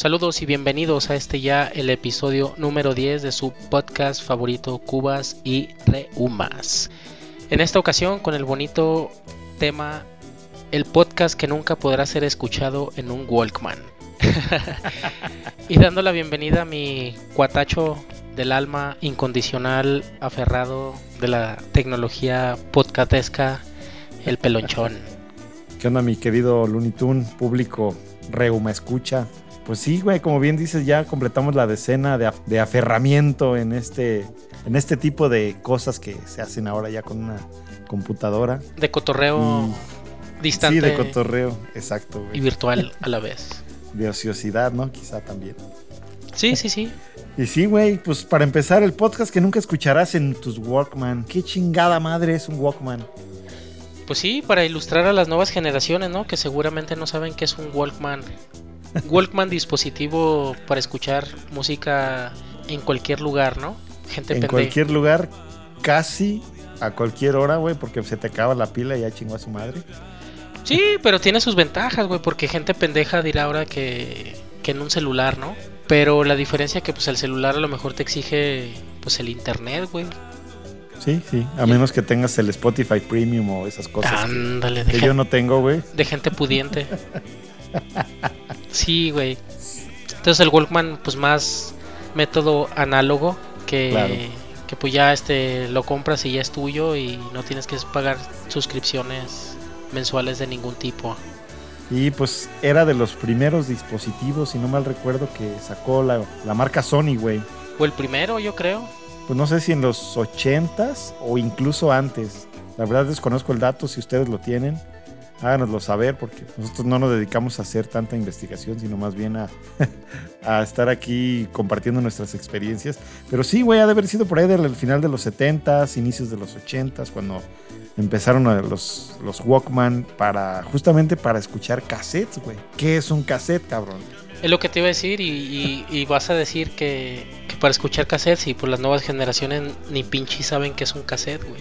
Saludos y bienvenidos a este ya el episodio número 10 de su podcast favorito Cubas y Reumas. En esta ocasión con el bonito tema el podcast que nunca podrá ser escuchado en un Walkman. y dando la bienvenida a mi cuatacho del alma incondicional aferrado de la tecnología podcastesca, el pelonchón. ¿Qué onda mi querido Looney Tunes, público Reuma escucha? Pues sí, güey, como bien dices, ya completamos la decena de, aferramiento en este, en este tipo de cosas que se hacen ahora ya con una computadora. De cotorreo distante. Sí, de cotorreo, exacto. Y virtual a la vez. De ociosidad, ¿no? Quizá también. Sí, sí, sí. Y sí, güey, pues para empezar el podcast que nunca escucharás en tus Walkman. ¿Qué chingada madre es un Walkman? Pues sí, para ilustrar a las nuevas generaciones, ¿no? Que seguramente no saben qué es un Walkman. Walkman dispositivo para escuchar música en cualquier lugar, ¿no? Gente En cualquier lugar, casi a cualquier hora, güey, porque se te acaba la pila y ya chingó a su madre. Sí, pero tiene sus ventajas, güey, porque gente pendeja dirá ahora que, que en un celular, ¿no? Pero la diferencia que pues el celular a lo mejor te exige pues el internet, güey. Sí, sí, a menos que tengas el Spotify Premium o esas cosas. Ándale, que, yo no tengo, güey. De gente pudiente. Sí, güey. Entonces el Walkman, pues más método análogo que, que pues ya este lo compras y ya es tuyo y no tienes que pagar suscripciones mensuales de ningún tipo. Y pues era de los primeros dispositivos, si no mal recuerdo, que sacó la, la marca Sony, güey. O el primero, yo creo. Pues no sé si en los 80s o incluso antes. La verdad desconozco el dato, si ustedes lo tienen háganoslo saber porque nosotros no nos dedicamos a hacer tanta investigación, sino más bien a, a estar aquí compartiendo nuestras experiencias. Pero sí, güey, ha de haber sido por ahí del final de los 70s, inicios de los 80s, cuando empezaron los, los Walkman para justamente para escuchar cassettes, güey. ¿Qué es un cassette, cabrón? Es lo que te iba a decir y, vas a decir que, para escuchar cassettes y por las nuevas generaciones ni pinches saben qué es un cassette, güey.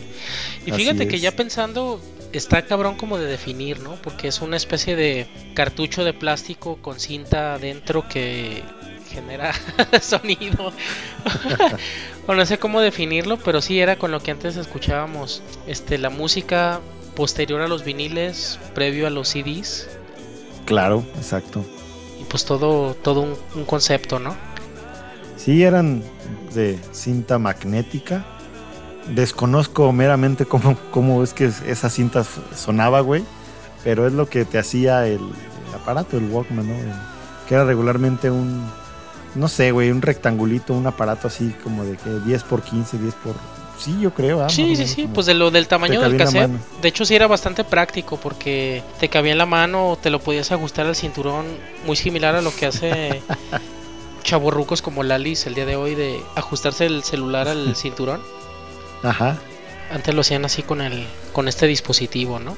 Y fíjate que ya pensando, está cabrón como de definir, ¿no? Porque es una especie de cartucho de plástico con cinta adentro que genera sonido. o no sé cómo definirlo, pero sí era con lo que antes escuchábamos este la música posterior a los viniles, previo a los CDs. Claro, exacto. Y pues todo todo un, un concepto, ¿no? Sí, eran de cinta magnética Desconozco meramente cómo, cómo es que esa cinta sonaba, güey. Pero es lo que te hacía el, aparato, el Walkman, ¿no? que era regularmente un, no sé, güey, un rectangulito, un aparato así como de que 10 por 15, 10 por... Sí, yo creo. ¿ah? Sí, sí, sí, pues de lo del tamaño del cassette. De hecho, sí era bastante práctico porque te cabía en la mano, te lo podías ajustar al cinturón, muy similar a lo que hace chaborrucos como Lalis el día de hoy de ajustarse el celular al cinturón. Ajá. Antes lo hacían así con el con este dispositivo, ¿no?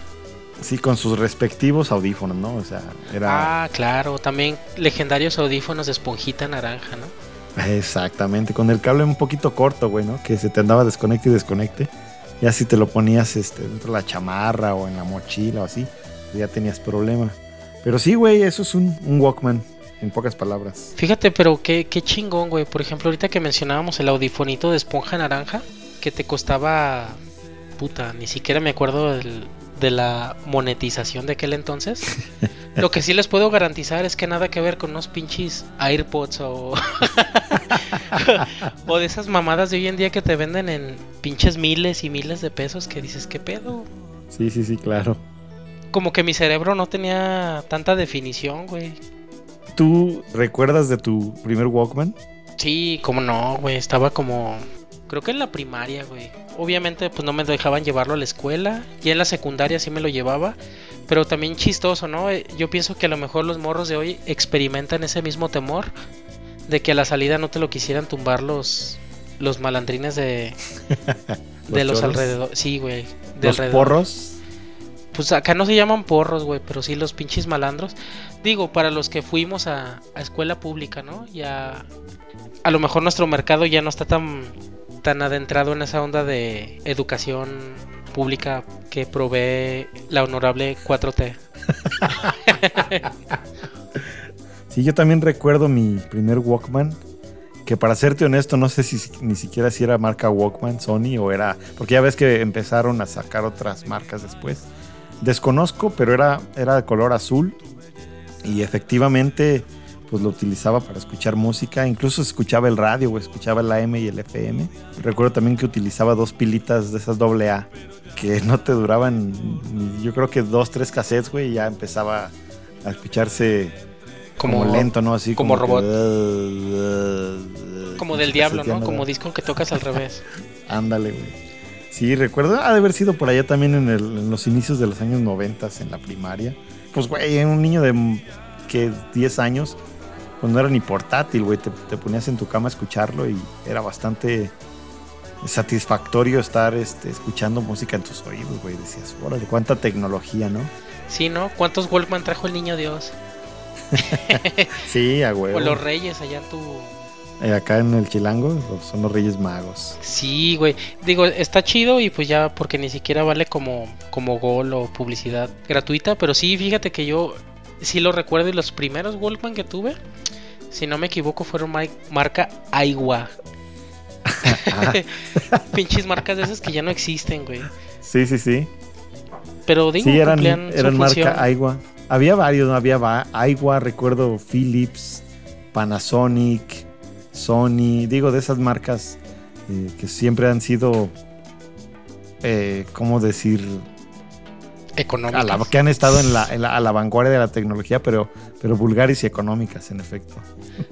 Sí, con sus respectivos audífonos, ¿no? O sea, era... Ah, claro, también legendarios audífonos de esponjita naranja, ¿no? Exactamente, con el cable un poquito corto, güey, ¿no? Que se te andaba desconecte y desconecte. Ya si te lo ponías este, dentro de la chamarra o en la mochila o así, ya tenías problema. Pero sí, güey, eso es un, un Walkman, en pocas palabras. Fíjate, pero qué, qué chingón, güey. Por ejemplo, ahorita que mencionábamos el audifonito de esponja naranja, que te costaba, puta, ni siquiera me acuerdo de la monetización de aquel entonces. Lo que sí les puedo garantizar es que nada que ver con unos pinches AirPods o, o de esas mamadas de hoy en día que te venden en pinches miles y miles de pesos que dices, ¿qué pedo? Sí, sí, sí, claro. Como que mi cerebro no tenía tanta definición, güey. ¿Tú recuerdas de tu primer Walkman? Sí, como no, güey. Estaba como Creo que en la primaria, güey. Obviamente, pues no me dejaban llevarlo a la escuela. Y en la secundaria sí me lo llevaba. Pero también chistoso, ¿no? Eh, yo pienso que a lo mejor los morros de hoy experimentan ese mismo temor. De que a la salida no te lo quisieran tumbar los, los malandrines de, de los, alrededores. Sí, güey. ¿Los porros? Pues acá no se llaman porros, güey, pero sí los pinches malandros. Digo, para los que fuimos a, a escuela pública, ¿no? Ya. A lo mejor nuestro mercado ya no está tan tan adentrado en esa onda de educación pública que provee la honorable 4T. Sí, yo también recuerdo mi primer Walkman, que para serte honesto, no sé si ni siquiera si era marca Walkman, Sony o era, porque ya ves que empezaron a sacar otras marcas después. Desconozco, pero era, era de color azul y efectivamente pues lo utilizaba para escuchar música, incluso escuchaba el radio, o escuchaba el AM y el FM. Recuerdo también que utilizaba dos pilitas de esas doble A que no te duraban, yo creo que dos, tres cassettes, güey, y ya empezaba a escucharse como, lento, ¿no? Así como, robot. como del diablo, ¿no? Como disco que tocas al revés. Ándale, güey. Sí, recuerdo, ha de haber sido por allá también en, en los inicios de los años 90 en la primaria. Pues, güey, un niño de que 10 años, pues no era ni portátil, güey. Te, ponías en tu cama a escucharlo y era bastante satisfactorio estar este, escuchando música en tus oídos, güey. Decías, órale, cuánta tecnología, ¿no? Sí, ¿no? ¿Cuántos Walkman trajo el niño Dios? sí, a huevo. O los reyes allá en tu... Eh, acá en el Chilango son los Reyes Magos. Sí, güey. Digo, está chido y pues ya porque ni siquiera vale como, como gol o publicidad gratuita. Pero sí, fíjate que yo sí lo recuerdo y los primeros Walkman que tuve si no me equivoco, fueron marca Aigua. Pinches marcas de esas que ya no existen, güey. Sí, sí, sí. Pero digo, sí, eran, eran marca Aigua. Había varios, ¿no? Había Aigua, recuerdo Philips, Panasonic, Sony. Digo, de esas marcas eh, que siempre han sido, eh, ¿cómo decir? Económicas. que han estado en la, a la vanguardia de la tecnología, pero, pero vulgares y económicas, en efecto.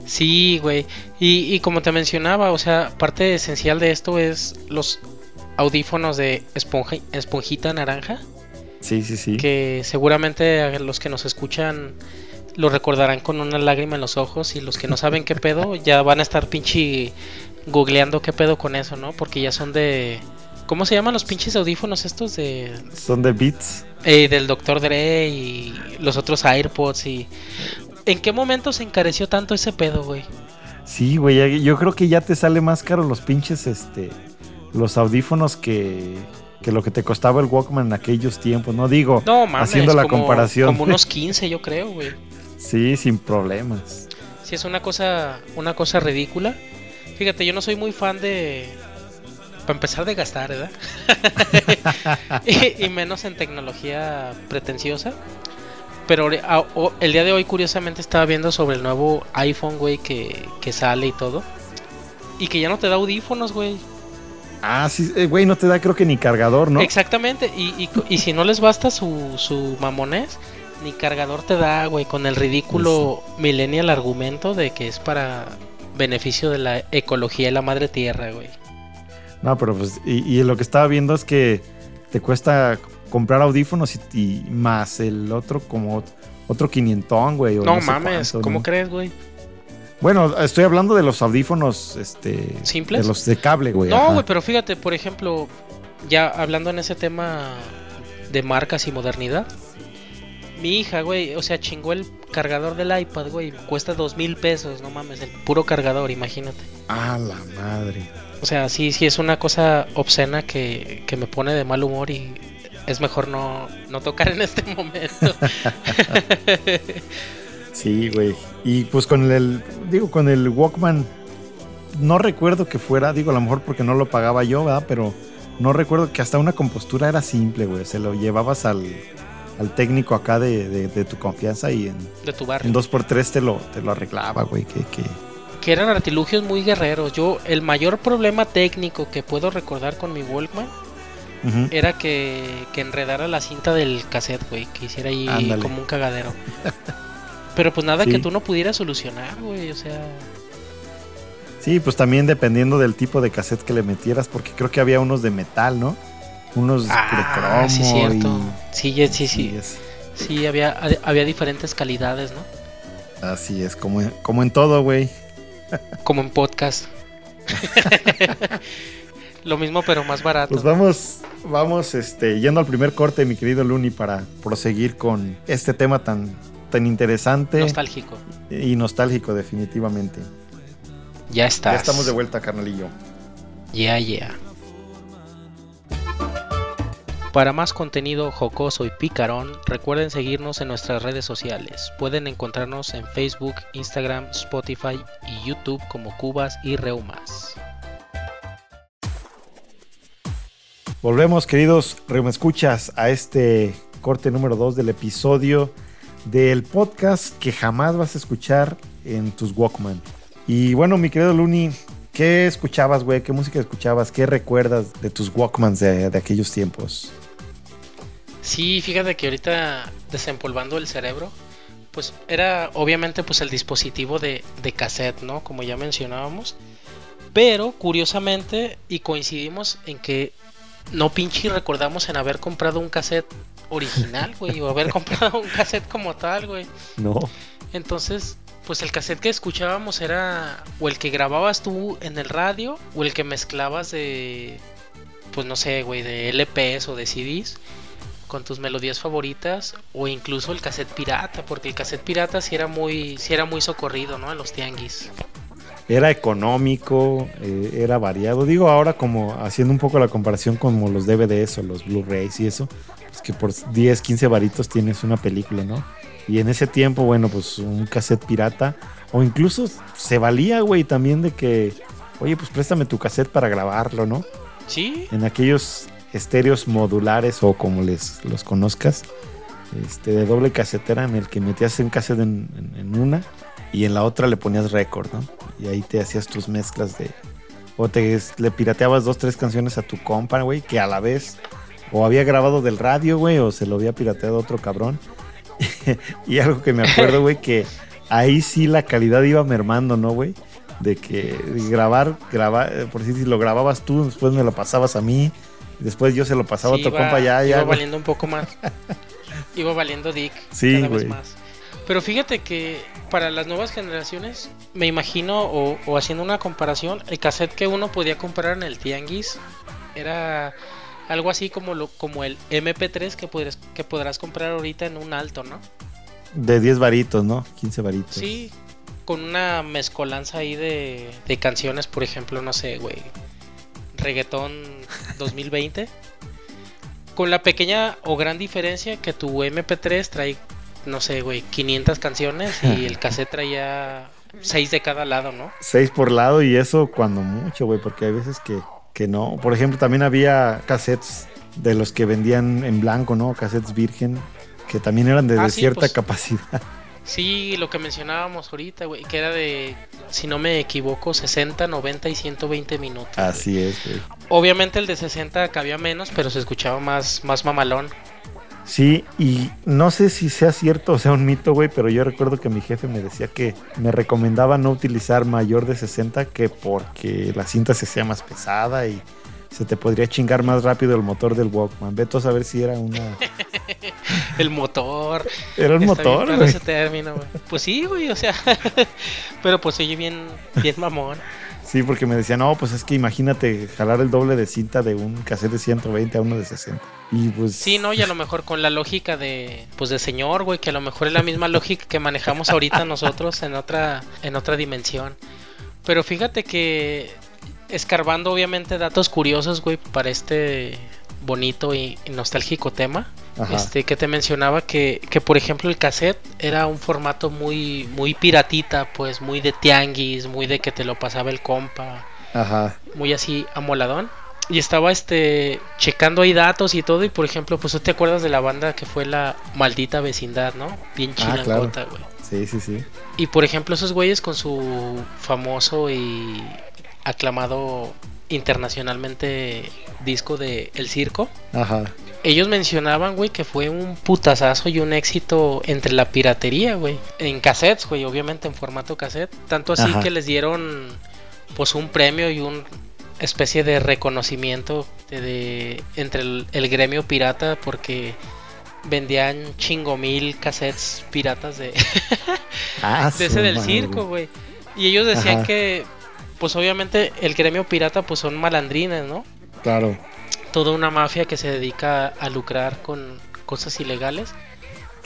Sí, güey. Y, como te mencionaba, o sea, parte esencial de esto es los audífonos de esponjita naranja. Sí, sí, sí. Que seguramente los que nos escuchan lo recordarán con una lágrima en los ojos y los que no saben qué pedo ya van a estar pinche googleando qué pedo con eso, ¿no? Porque ya son de ¿Cómo se llaman los pinches audífonos estos de. Son de Beats. Eh, del Dr. Dre y los otros AirPods y. ¿En qué momento se encareció tanto ese pedo, güey? Sí, güey, yo creo que ya te sale más caro los pinches, este. Los audífonos que. Que lo que te costaba el Walkman en aquellos tiempos, no digo. No, mames, haciendo la comparación. Como unos 15, yo creo, güey. Sí, sin problemas. Sí, es una cosa, una cosa ridícula. Fíjate, yo no soy muy fan de, para empezar de gastar, ¿verdad? y, menos en tecnología pretenciosa. Pero el día de hoy, curiosamente, estaba viendo sobre el nuevo iPhone, güey, que, sale y todo. Y que ya no te da audífonos, güey. Ah, sí, eh, güey, no te da creo que ni cargador, ¿no? Exactamente, y, y, si no les basta su, su mamonés, ni cargador te da, güey, con el ridículo millennial argumento de que es para beneficio de la ecología y la madre tierra, güey. No, pero pues, y, lo que estaba viendo es que te cuesta comprar audífonos y, más el otro como otro quinientón, güey. No, mames, ¿cómo crees, güey? Bueno, estoy hablando de los audífonos, este... ¿Simples? De los de cable, güey. No, güey, pero fíjate, por ejemplo, ya hablando en ese tema de marcas y modernidad, mi hija, güey, o sea, chingó el cargador del iPad, güey, cuesta dos mil pesos, no mames, el puro cargador, imagínate. Ah, la madre. O sea, sí, sí es una cosa obscena que, me pone de mal humor y es mejor no, tocar en este momento. sí, güey. Y pues con el, digo, con el Walkman, no recuerdo que fuera, digo, a lo mejor porque no lo pagaba yo, ¿verdad? Pero no recuerdo que hasta una compostura era simple, güey. Se lo llevabas al, técnico acá de, tu confianza y en, de tu barrio. en 2x3 te lo, te lo arreglaba, güey. Que, que, que eran artilugios muy guerreros. Yo, el mayor problema técnico que puedo recordar con mi Walkman era que, que, enredara la cinta del cassette, güey, que hiciera ahí como un cagadero. Pero pues nada que tú no pudieras solucionar, güey, o sea. Sí, pues también dependiendo del tipo de cassette que le metieras, porque creo que había unos de metal, ¿no? Unos de ah, cromo. Sí, cierto. Sí, sí, sí. Sí, había, había diferentes calidades, ¿no? Así es, como, como en todo, güey. Como en podcast. Lo mismo pero más barato. Pues vamos, vamos este, yendo al primer corte, mi querido Luni, para proseguir con este tema tan, tan interesante. Nostálgico. Y nostálgico, definitivamente. Ya está. Ya estamos de vuelta, carnalillo. Ya, ya. Para más contenido jocoso y picarón, recuerden seguirnos en nuestras redes sociales. Pueden encontrarnos en Facebook, Instagram, Spotify y YouTube como Cubas y Reumas. Volvemos, queridos Reumescuchas, a este corte número 2 del episodio del podcast que jamás vas a escuchar en tus Walkman. Y bueno, mi querido Luni, ¿qué escuchabas, güey? ¿Qué música escuchabas? ¿Qué recuerdas de tus Walkmans de, de aquellos tiempos? Sí, fíjate que ahorita desempolvando el cerebro, pues era obviamente pues el dispositivo de, de cassette, ¿no? Como ya mencionábamos. Pero curiosamente, y coincidimos en que no pinche recordamos en haber comprado un cassette original, güey, o haber comprado un cassette como tal, güey. No. Entonces, pues el cassette que escuchábamos era o el que grababas tú en el radio o el que mezclabas de, pues no sé, güey, de LPs o de CDs con tus melodías favoritas o incluso el cassette pirata, porque el cassette pirata sí era muy, sí era muy socorrido, ¿no? En los tianguis. Era económico, eh, era variado. Digo ahora como haciendo un poco la comparación con los DVDs o los Blu-rays y eso, pues que por 10, 15 varitos tienes una película, ¿no? Y en ese tiempo, bueno, pues un cassette pirata o incluso se valía, güey, también de que, oye, pues préstame tu cassette para grabarlo, ¿no? Sí. En aquellos estéreos modulares o como les los conozcas, este, de doble casetera en el que metías cassette en, en, en, una y en la otra le ponías récord, ¿no? Y ahí te hacías tus mezclas de... O te le pirateabas dos, tres canciones a tu compa, güey, que a la vez o había grabado del radio, güey, o se lo había pirateado otro cabrón. y algo que me acuerdo, güey, que ahí sí la calidad iba mermando, ¿no, güey? De que grabar, grabar, por si lo grababas tú, después me lo pasabas a mí, Después yo se lo pasaba sí, a otro iba, compa ya. Iba ya, valiendo un poco más. iba valiendo Dick sí, cada güey. vez más. Pero fíjate que para las nuevas generaciones, me imagino, o, o, haciendo una comparación, el cassette que uno podía comprar en el Tianguis era algo así como, lo, como el MP3 que, podrás, que podrás comprar ahorita en un alto, ¿no? De 10 varitos, ¿no? 15 varitos. Sí, con una mezcolanza ahí de, de canciones, por ejemplo, no sé, güey, reggaetón 2020. Con la pequeña o gran diferencia que tu MP3 trae, no sé, güey, 500 canciones y el cassette traía 6 de cada lado, ¿no? 6 por lado y eso cuando mucho, güey, porque hay veces que, que no. Por ejemplo, también había cassettes de los que vendían en blanco, ¿no? Cassettes virgen, que también eran de, Ah, de sí, cierta pues. capacidad. Sí, lo que mencionábamos ahorita, güey, que era de, si no me equivoco, 60, 90 y 120 minutos. Así es, güey. Obviamente el de 60 cabía menos, pero se escuchaba más, más mamalón. Sí, y no sé si sea cierto o sea un mito, güey, pero yo recuerdo que mi jefe me decía que me recomendaba no utilizar mayor de 60 que porque la cinta se hacía más pesada y se te podría chingar más rápido el motor del Walkman. Vete a saber si era una... El motor. Era Está bien motor, güey. ese término, güey. Pues sí, güey, o sea. pero pues oye bien, bien mamón. Sí, porque me decía, no, pues es que imagínate jalar el doble de cinta de un cassette de 120 a uno de 60. Y pues... Sí, no, y a lo mejor con la lógica de, pues de señor, güey, que a lo mejor es la misma lógica que manejamos ahorita nosotros en otra, en otra dimensión. Pero fíjate que escarbando obviamente datos curiosos, güey, para este bonito y, y nostálgico tema, Ajá. este que te mencionaba que, que por ejemplo el cassette era un formato muy, muy piratita, pues muy de tianguis, muy de que te lo pasaba el compa, Ajá. muy así amoladón. Y estaba este checando ahí datos y todo. Y por ejemplo, pues tú te acuerdas de la banda que fue la maldita vecindad, ¿no? Bien Ah, chilangota, güey. Sí, sí, sí. Y por ejemplo, esos güeyes con su famoso y aclamado internacionalmente disco de El Circo. Ajá. Ellos mencionaban, güey, que fue un putazazo y un éxito entre la piratería, güey. En cassettes, güey, obviamente en formato cassette. Tanto así Ajá. que les dieron, pues, un premio y un especie de reconocimiento de, de- entre el, el gremio pirata porque vendían chingo mil cassettes piratas de, Ah, de ese del madre. circo, güey. Y ellos decían Ajá. que, pues obviamente el gremio pirata, pues son malandrines, ¿no? Claro. toda una mafia que se dedica a lucrar con cosas ilegales.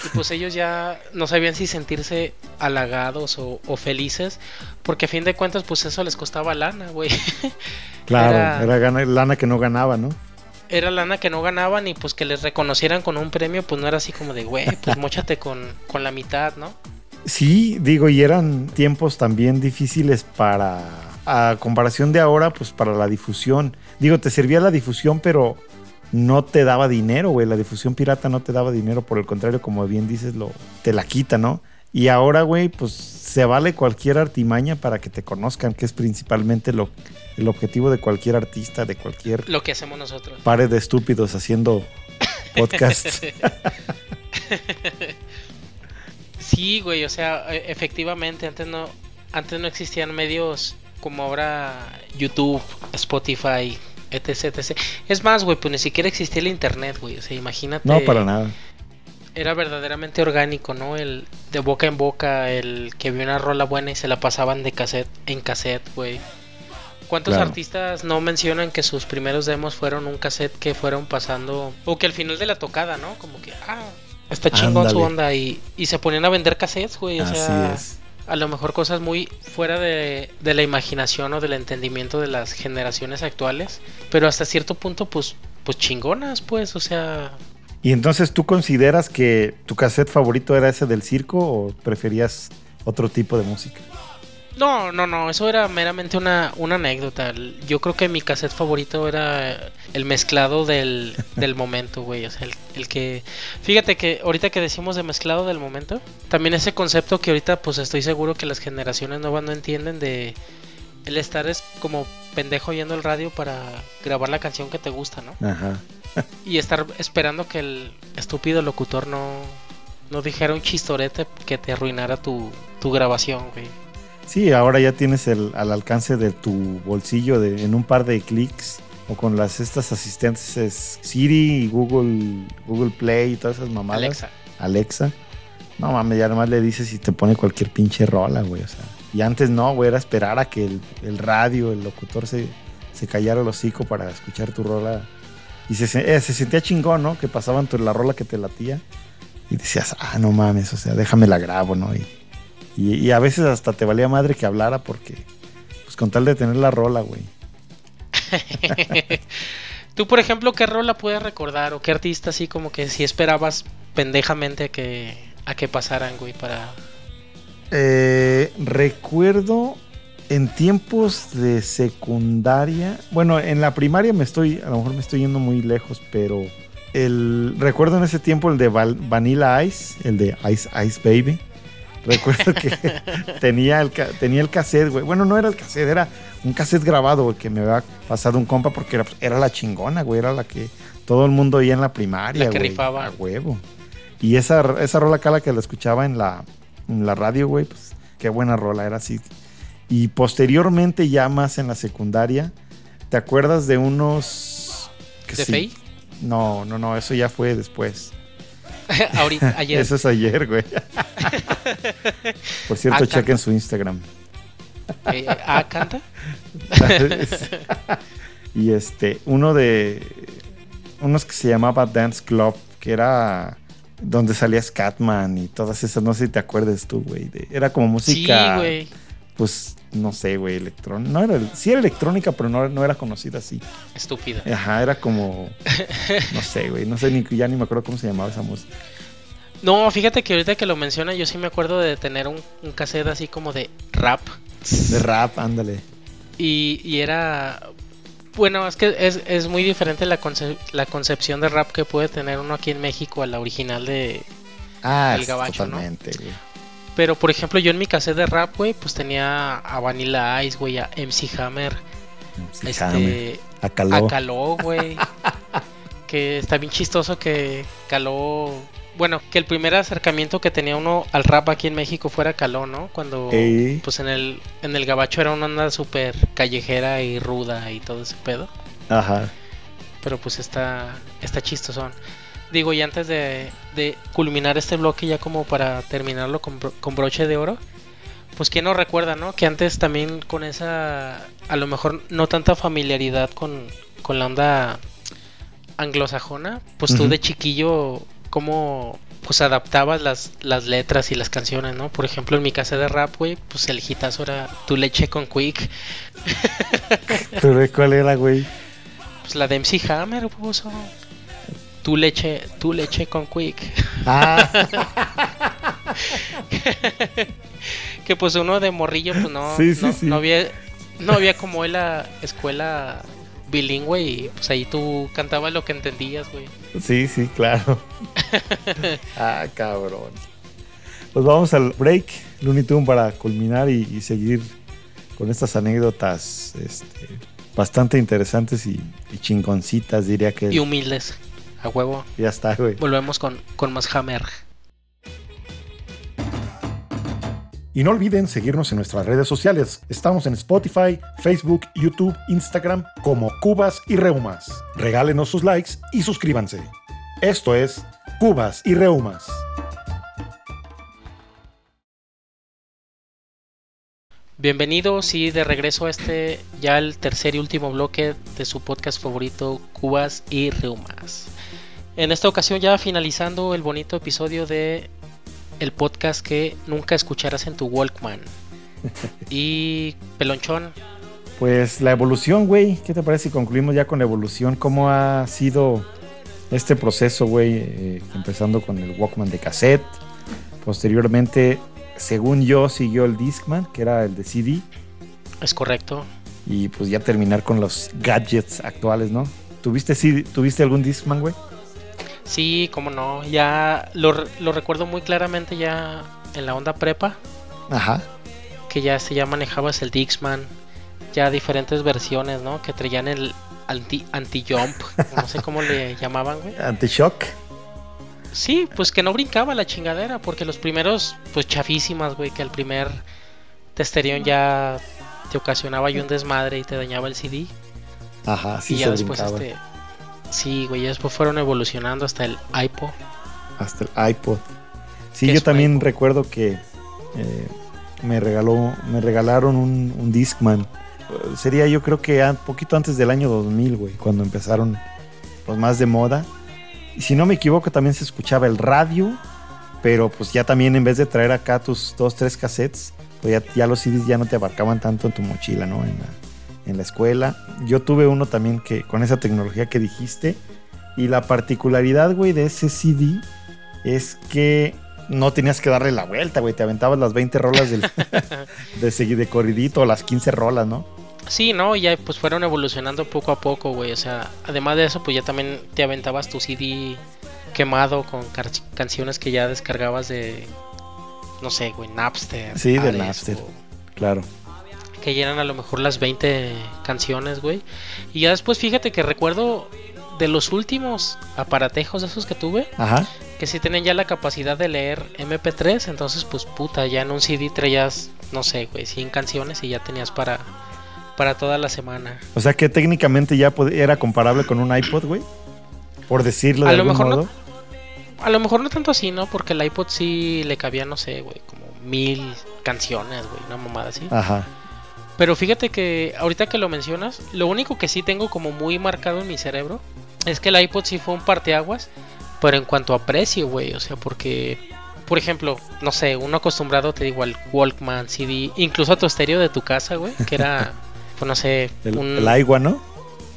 Y pues ellos ya no sabían si sentirse halagados o, o felices, porque a fin de cuentas pues eso les costaba lana, güey. Claro, Era- era, gana- lana que no ganaba, ¿no? era lana que no ganaban y pues que les reconocieran con un premio, pues no era así como de, güey, pues mochate con, con la mitad, ¿no? Sí, digo, y eran tiempos también difíciles para, a comparación de ahora, pues para la difusión. Digo, te servía la difusión, pero no te daba dinero, güey. La difusión pirata no te daba dinero, por el contrario, como bien dices, lo, te la quita, ¿no? Y ahora, güey, pues se vale cualquier artimaña para que te conozcan, que es principalmente lo, el objetivo de cualquier artista, de cualquier... Lo que hacemos nosotros. Pares de estúpidos haciendo podcasts. sí, güey, o sea, e, efectivamente, antes no, antes no existían medios como ahora YouTube, Spotify, etc, etc. Es más, güey, pues ni siquiera existía el internet, güey. O sea, imagínate. No, para nada. Era verdaderamente orgánico, ¿no? El de boca en boca, el que vio una rola buena y se la pasaban de cassette en cassette, güey. ¿Cuántos artistas no mencionan que sus primeros demos fueron un cassette que fueron pasando, o que al final de la tocada, ¿no? Como que, ah, está chingón su onda y, y, se ponían a vender cassettes, güey. O sea, a lo mejor cosas muy fuera de, de, la imaginación o del entendimiento de las generaciones actuales, pero hasta cierto punto, pues, pues chingonas, pues, o sea. ¿Y entonces tú consideras que tu cassette favorito era ese del circo o preferías otro tipo de música? No, no, no, eso era meramente una, una anécdota. Yo creo que mi cassette favorito era el mezclado del, del momento, güey. O sea, el, que... Fíjate que ahorita que decimos de mezclado del momento, también ese concepto que ahorita pues estoy seguro que las generaciones nuevas no entienden de... El estar es como pendejo oyendo el radio para grabar la canción que te gusta, ¿no? Ajá. y estar esperando que el estúpido locutor no, no dijera un chistorete que te arruinara tu, tu grabación, güey. Sí, ahora ya tienes el, al alcance de tu bolsillo de, en un par de clics o con las estas asistentes Siri y Google, Google Play y todas esas mamadas. Alexa. Alexa. No mames, ya nomás le dices y te pone cualquier pinche rola, güey. O sea, y antes no, güey, era esperar a que el, radio, el locutor se, se callara el hocico para escuchar tu rola. Y se, eh, se sentía chingón, ¿no? Que pasaban tu, la rola que te latía. Y decías, ah, no mames, o sea, déjame la grabo, ¿no? Y, y, a veces hasta te valía madre que hablara porque, pues con tal de tener la rola, güey. Tú, por ejemplo, ¿qué rola puedes recordar o qué artista así como que si esperabas pendejamente a que, a que pasaran, güey, para... Eh, recuerdo en tiempos de secundaria, bueno, en la primaria me estoy, a lo mejor me estoy yendo muy lejos, pero el recuerdo en ese tiempo el de Vanilla Ice, el de Ice Ice Baby. Recuerdo que tenía el, tenía el cassette, güey. Bueno, no era el cassette, era un cassette grabado, güey, que me había pasado un compa porque era, era la chingona, güey. Era la que todo el mundo oía en la primaria, la que rifaba. A huevo. Y esa, esa rola acá, la que la escuchaba en la, en la radio, güey, pues qué buena rola, era así. Y posteriormente, ya más en la secundaria, ¿te acuerdas de unos... Que ¿De sí? No, no, no, eso ya fue después. Ahorita, ayer. Eso es ayer, güey. Por cierto, chequen su Instagram. Eh, ¿Ah, canta? y este, uno de. Unos que se llamaba Dance Club, que era donde salía Scatman y todas esas, no sé si te acuerdas tú, güey. Era como música. Sí, güey. Pues no sé, güey, electrónica. No era, sí era electrónica, pero no, no, era conocida así. Estúpida. Ajá, era como. No sé, güey. No sé ni ya ni me acuerdo cómo se llamaba esa música. No, fíjate que ahorita que lo menciona, yo sí me acuerdo de tener un, un cassette así como de rap. De rap, ándale. Y, y era. Bueno, es que es, es muy diferente la, la concepción de rap que puede tener uno aquí en México a la original de. Ah, el gabacho, totalmente, ¿no? Pero por ejemplo, yo en mi cassette de rap, güey, pues tenía a Vanilla Ice, güey, a MC Hammer. este, A Caló. A Caló, güey. que está bien chistoso que Caló. Bueno, que el primer acercamiento que tenía uno al rap aquí en México fuera Caló, ¿no? Cuando, pues en el, en el gabacho era una onda súper callejera y ruda y todo ese pedo. Ajá. Pero pues está, está chistosón digo, y antes de, culminar este bloque, ya como para terminarlo con, broche de oro, pues quién no recuerda, ¿no? Que antes también con esa, a lo mejor no tanta familiaridad con, con la onda anglosajona, pues tú de chiquillo, ¿cómo pues adaptabas las, las letras y las canciones, ¿no? Por ejemplo, en mi casa de rap, güey, pues el hitazo era tu leche con quick. ¿Tú ves cuál era, güey? Pues la de MC Hammer puso. Tu leche, tu leche con Quick. Ah. que pues uno de morrillo, pues no, no, había, no había como en la escuela bilingüe y pues ahí tú cantabas lo que entendías, güey. Sí, sí, claro. ah, cabrón. Pues vamos al break, Looney Tunes, para culminar y, seguir con estas anécdotas este, bastante interesantes y, y, chingoncitas, diría que. Y humildes, a huevo. Ya está, güey. Volvemos con, con más Hammer. Y no olviden seguirnos en nuestras redes sociales. Estamos en Spotify, Facebook, YouTube, Instagram como Cubas y Reumas. Regálenos sus likes y suscríbanse. Esto es Cubas y Reumas. Bienvenidos y de regreso a este ya el tercer y último bloque de su podcast favorito Cubas y Reumas. En esta ocasión ya finalizando el bonito episodio de el podcast que nunca escucharás en tu Walkman. y Pelonchón. Pues la evolución, güey. ¿Qué te parece si concluimos ya con la evolución? ¿Cómo ha sido este proceso, güey? Eh, empezando con el Walkman de cassette. Posteriormente según yo, siguió el Discman, que era el de CD. Es correcto. Y pues ya terminar con los gadgets actuales, ¿no? ¿Tuviste, CD, ¿tuviste algún Discman, güey? Sí, cómo no. Ya lo, recuerdo muy claramente ya en la onda prepa. Ajá. Que ya se ya manejabas el Discman. Ya diferentes versiones, ¿no? Que traían el anti-jump. no sé cómo le llamaban, güey. Anti-shock. Sí, pues que no brincaba la chingadera, porque los primeros, pues chafísimas, güey, que el primer testerión ya te ocasionaba y un desmadre y te dañaba el CD. Ajá, sí. Y ya después este. Sí, güey, ya después fueron evolucionando hasta el iPod. Hasta el iPod. Sí, yo también recuerdo que eh, me regaló, me regalaron un, un Discman. Sería yo creo que un poquito antes del año 2000, güey, cuando empezaron los más de moda. Y si no me equivoco, también se escuchaba el radio, pero pues ya también en vez de traer acá tus dos, tres cassettes, pues ya, los CDs ya no te abarcaban tanto en tu mochila, ¿no? En la, en la escuela. Yo tuve uno también que con esa tecnología que dijiste. Y la particularidad, güey, de ese CD es que no tenías que darle la vuelta, güey. Te aventabas las 20 rolas del, de, de corridito, las 15 rolas, ¿no? Sí, ¿no? Ya pues fueron evolucionando poco a poco, güey. O sea, además de eso, pues ya también te aventabas tu CD quemado con canciones que ya descargabas de, no sé, güey, Napster. Sí, de Napster, claro. Que llenan a lo mejor las 20 canciones, güey. Y ya después fíjate que recuerdo de los últimos aparatejos esos que tuve, Ajá. que sí tenían ya la capacidad de leer MP3, entonces pues puta, ya en un CD traías, no sé, güey, 100 canciones y ya tenías para para toda la semana. O sea que técnicamente ya era comparable con un iPod, güey. Por decirlo de a lo mejor No, a lo mejor no tanto así, ¿no? Porque el iPod sí le cabía, no sé, güey, como mil canciones, güey, una mamada así. Ajá. Pero fíjate que ahorita que lo mencionas, lo único que sí tengo como muy marcado en mi cerebro es que el iPod sí fue un parteaguas, pero en cuanto a precio, güey, o sea, porque por ejemplo, no sé, uno acostumbrado, te digo, al Walkman, CD, incluso a tu estéreo de tu casa, güey, que era pues no sé. El, un... agua, ¿no?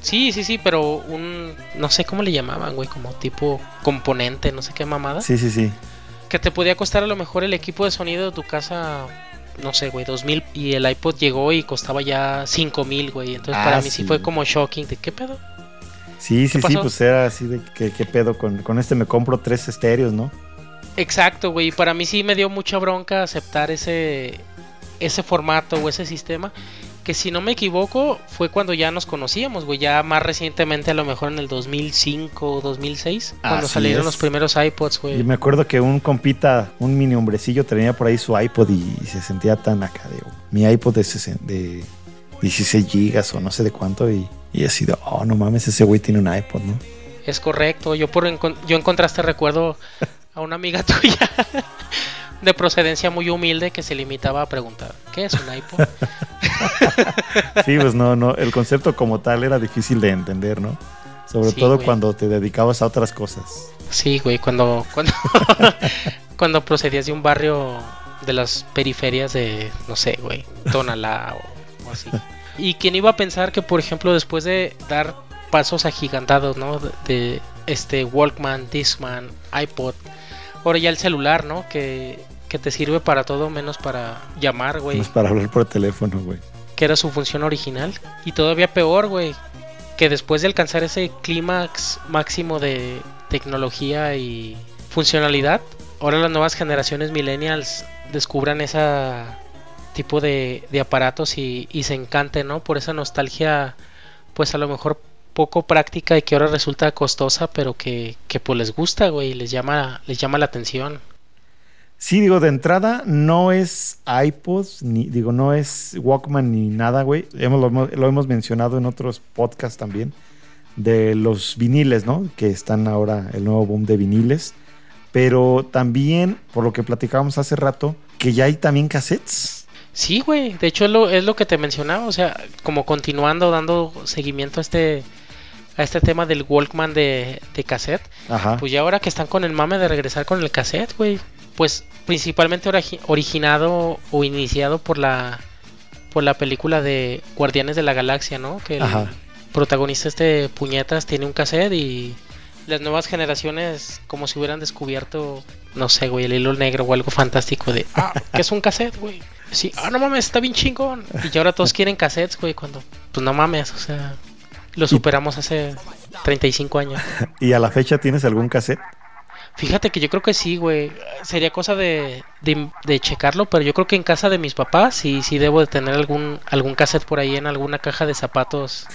Sí, sí, sí, pero un. No sé cómo le llamaban, güey, como tipo componente, no sé qué mamada. Sí, sí, sí. Que te podía costar a lo mejor el equipo de sonido de tu casa, no sé, güey, dos mil. Y el iPod llegó y costaba ya cinco mil, güey. Entonces para ah, mí sí. fue como shocking. ¿De qué pedo? Sí, sí, sí, pues era así de que qué pedo. Con, con este me compro tres estéreos, ¿no? Exacto, güey. Para mí sí me dio mucha bronca aceptar ese, ese formato o ese sistema que si no me equivoco fue cuando ya nos conocíamos, güey, ya más recientemente a lo mejor en el 2005 o 2006, cuando salieron los primeros iPods, güey. Y me acuerdo que un compita, un mini hombrecillo tenía por ahí su iPod y, se sentía tan acá de, mi iPod de, de 16 gigas o no sé de cuánto y, y así de, oh, no mames, ese güey tiene un iPod, ¿no? Es correcto, yo por yo encontraste recuerdo a una amiga tuya de procedencia muy humilde que se limitaba a preguntar, ¿qué es un iPod? sí, pues no, no, el concepto como tal era difícil de entender, ¿no? Sobre todo cuando te dedicabas a otras cosas. Sí, güey, cuando, cuando, cuando procedías de un barrio de las periferias de, no sé, güey, Tonalá o, o así. ¿Y quién iba a pensar que, por ejemplo, después de dar pasos agigantados, ¿no? De, este Walkman, Discman, iPod. Ahora ya el celular, ¿no? Que, que te sirve para todo menos para llamar, güey. Menos para hablar por teléfono, güey. Que era su función original. Y todavía peor, güey. Que después de alcanzar ese clímax máximo de tecnología y funcionalidad, ahora las nuevas generaciones millennials descubran ese tipo de, aparatos y, se encanten, ¿no? Por esa nostalgia, pues a lo mejor poco práctica y que ahora resulta costosa, pero que, que pues les gusta, güey, les llama, les llama la atención. Sí, digo, de entrada no es iPod, ni digo, no es Walkman ni nada, güey. Hemos, lo, hemos mencionado en otros podcasts también, de los viniles, ¿no? Que están ahora el nuevo boom de viniles. Pero también, por lo que platicábamos hace rato, que ya hay también cassettes. Sí, güey. De hecho, es lo, es lo que te mencionaba. O sea, como continuando, dando seguimiento a este, a este tema del Walkman de, de cassette. Ajá. Pues ya ahora que están con el mame de regresar con el cassette, güey pues principalmente originado o iniciado por la por la película de Guardianes de la Galaxia, ¿no? Que el protagonista este puñetas tiene un cassette y las nuevas generaciones como si hubieran descubierto, no sé, güey, el hilo negro o algo fantástico de, ah, ¿qué es un cassette, güey? Sí, ah, no mames, está bien chingón. Y ahora todos quieren cassettes, güey, cuando, pues no mames, o sea, lo superamos hace 35 años. ¿Y a la fecha tienes algún cassette? Fíjate que yo creo que sí, güey. Sería cosa de, de, checarlo, pero yo creo que en casa de mis papás sí, sí debo de tener algún, algún cassette por ahí en alguna caja de zapatos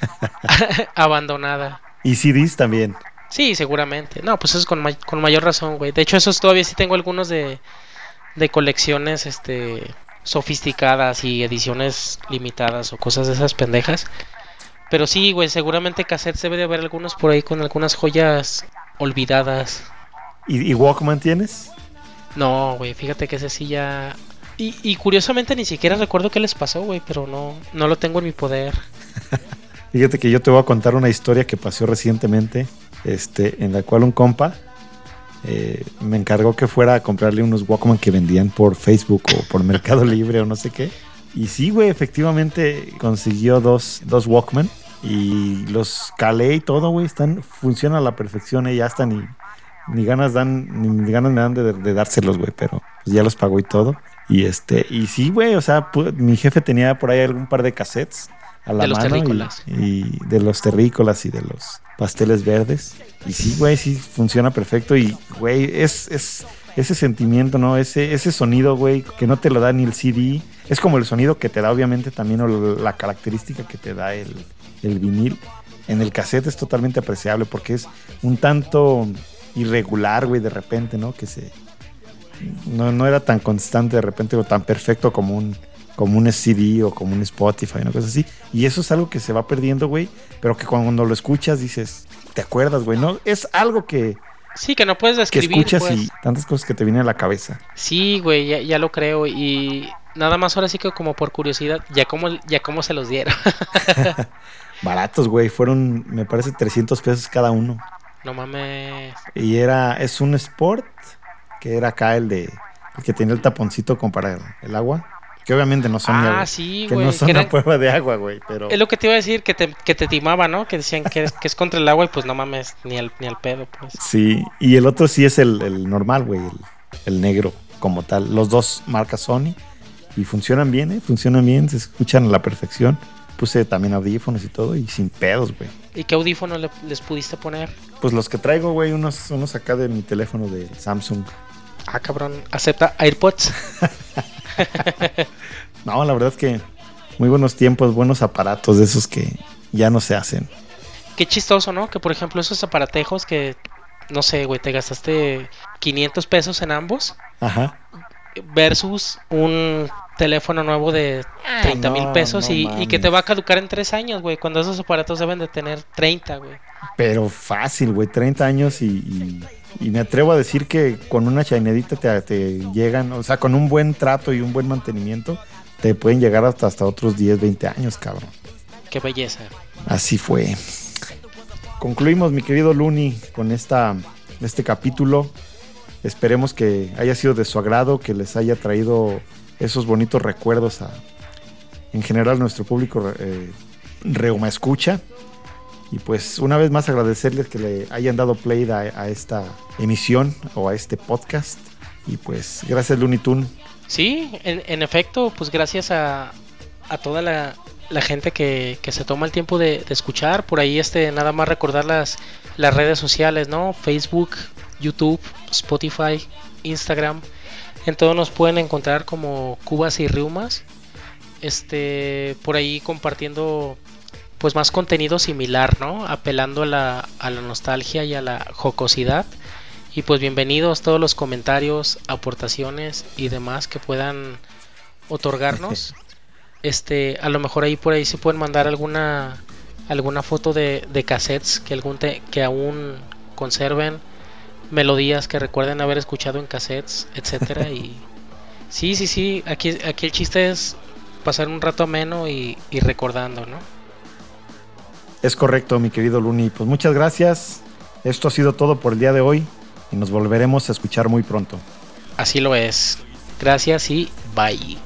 abandonada. ¿Y CDs también? Sí, seguramente. No, pues eso es con, con mayor razón, güey. De hecho, esos todavía sí tengo algunos de, de colecciones este sofisticadas y ediciones limitadas o cosas de esas pendejas. Pero sí, güey, seguramente cassettes debe de haber algunos por ahí con algunas joyas olvidadas. ¿Y, Walkman tienes? No, güey, fíjate que ese sí ya... Y, curiosamente ni siquiera recuerdo qué les pasó, güey, pero no, no lo tengo en mi poder. fíjate que yo te voy a contar una historia que pasó recientemente, este, en la cual un compa eh, me encargó que fuera a comprarle unos Walkman que vendían por Facebook o por Mercado Libre o no sé qué. Y sí, güey, efectivamente consiguió dos, dos Walkman y los calé y todo, güey, están, funcionan a la perfección, y ya están y ni ganas dan, ni ganas me dan de, dárselos, güey, pero pues ya los pagó y todo. Y este, y sí, güey, o sea, mi jefe tenía por ahí algún par de cassettes a la de los terrícolas. Y, de los terrícolas y de los pasteles verdes. Y sí, güey, sí funciona perfecto. Y, güey, es, es ese sentimiento, ¿no? Ese, ese sonido, güey, que no te lo da ni el CD. Es como el sonido que te da, obviamente, también la característica que te da el, el vinil. En el cassette es totalmente apreciable porque es un tanto irregular, güey, de repente, ¿no? Que se. No, era tan constante de repente o tan perfecto como un, como un CD o como un Spotify, una cosa así. Y eso es algo que se va perdiendo, güey, pero que cuando lo escuchas dices, te acuerdas, güey, ¿no? Es algo que. Sí, que no puedes describir. Que escuchas y pues. tantas cosas que te vienen a la cabeza. Sí, güey, ya, ya, lo creo. Y nada más ahora sí que como por curiosidad, ya cómo, ya cómo se los dieron. Baratos, güey, fueron, me parece, 300 pesos cada uno. No mames. Y era, es un Sport, que era acá el de, el que tiene el taponcito como para el agua. Que obviamente no son, ah, sí, que no son una prueba de agua, güey, pero... Es lo que te iba a decir, que te, que te timaba, ¿no? Que decían que es, que es contra el agua y pues no mames, ni al, ni al pedo, pues. Sí, y el otro sí es el, el normal, güey, el, el, negro como tal. Los dos marcas Sony y funcionan bien, ¿eh? Funcionan bien, se escuchan a la perfección. Puse también audífonos y todo y sin pedos, güey. ¿Y qué audífonos les pudiste poner? Pues los que traigo, güey, unos, unos acá de mi teléfono de Samsung. Ah, cabrón, ¿acepta AirPods? no, la verdad es que muy buenos tiempos, buenos aparatos de esos que ya no se hacen. Qué chistoso, ¿no? Que por ejemplo esos aparatejos que, no sé, güey, te gastaste 500 pesos en ambos. Ajá. Versus un teléfono nuevo de 30 mil pesos y, que te va a caducar en 3 años, güey, cuando esos aparatos deben de tener 30, güey. Pero fácil, güey, 30 años y, me atrevo a decir que con una chainedita te, llegan, o sea, con un buen trato y un buen mantenimiento, te pueden llegar hasta, hasta otros 10, 20 años, cabrón. Qué belleza. Así fue. Concluimos, mi querido Luni, con esta, este capítulo. Esperemos que haya sido de su agrado, que les haya traído esos bonitos recuerdos a, en general, nuestro público eh, Reuma Escucha. Y pues una vez más agradecerles que le hayan dado play a, esta emisión o a este podcast. Y pues gracias Looney Tunes. Sí, en, efecto, pues gracias a, a toda la, gente que, que, se toma el tiempo de, de, escuchar. Por ahí este nada más recordar las, las redes sociales, ¿no? Facebook, YouTube, Spotify, Instagram. En todo nos pueden encontrar como Cubas y Riumas. Este, por ahí compartiendo pues más contenido similar, ¿no? Apelando a la, a la nostalgia y a la jocosidad. Y pues bienvenidos todos los comentarios, aportaciones y demás que puedan otorgarnos. Este, a lo mejor ahí por ahí se pueden mandar alguna alguna foto de, de cassettes que algún que aún conserven melodías que recuerden haber escuchado en cassettes, etcétera y sí, sí, sí, aquí aquí el chiste es pasar un rato ameno y, y recordando, ¿no? Es correcto, mi querido Luni. Pues muchas gracias. Esto ha sido todo por el día de hoy y nos volveremos a escuchar muy pronto. Así lo es. Gracias y bye.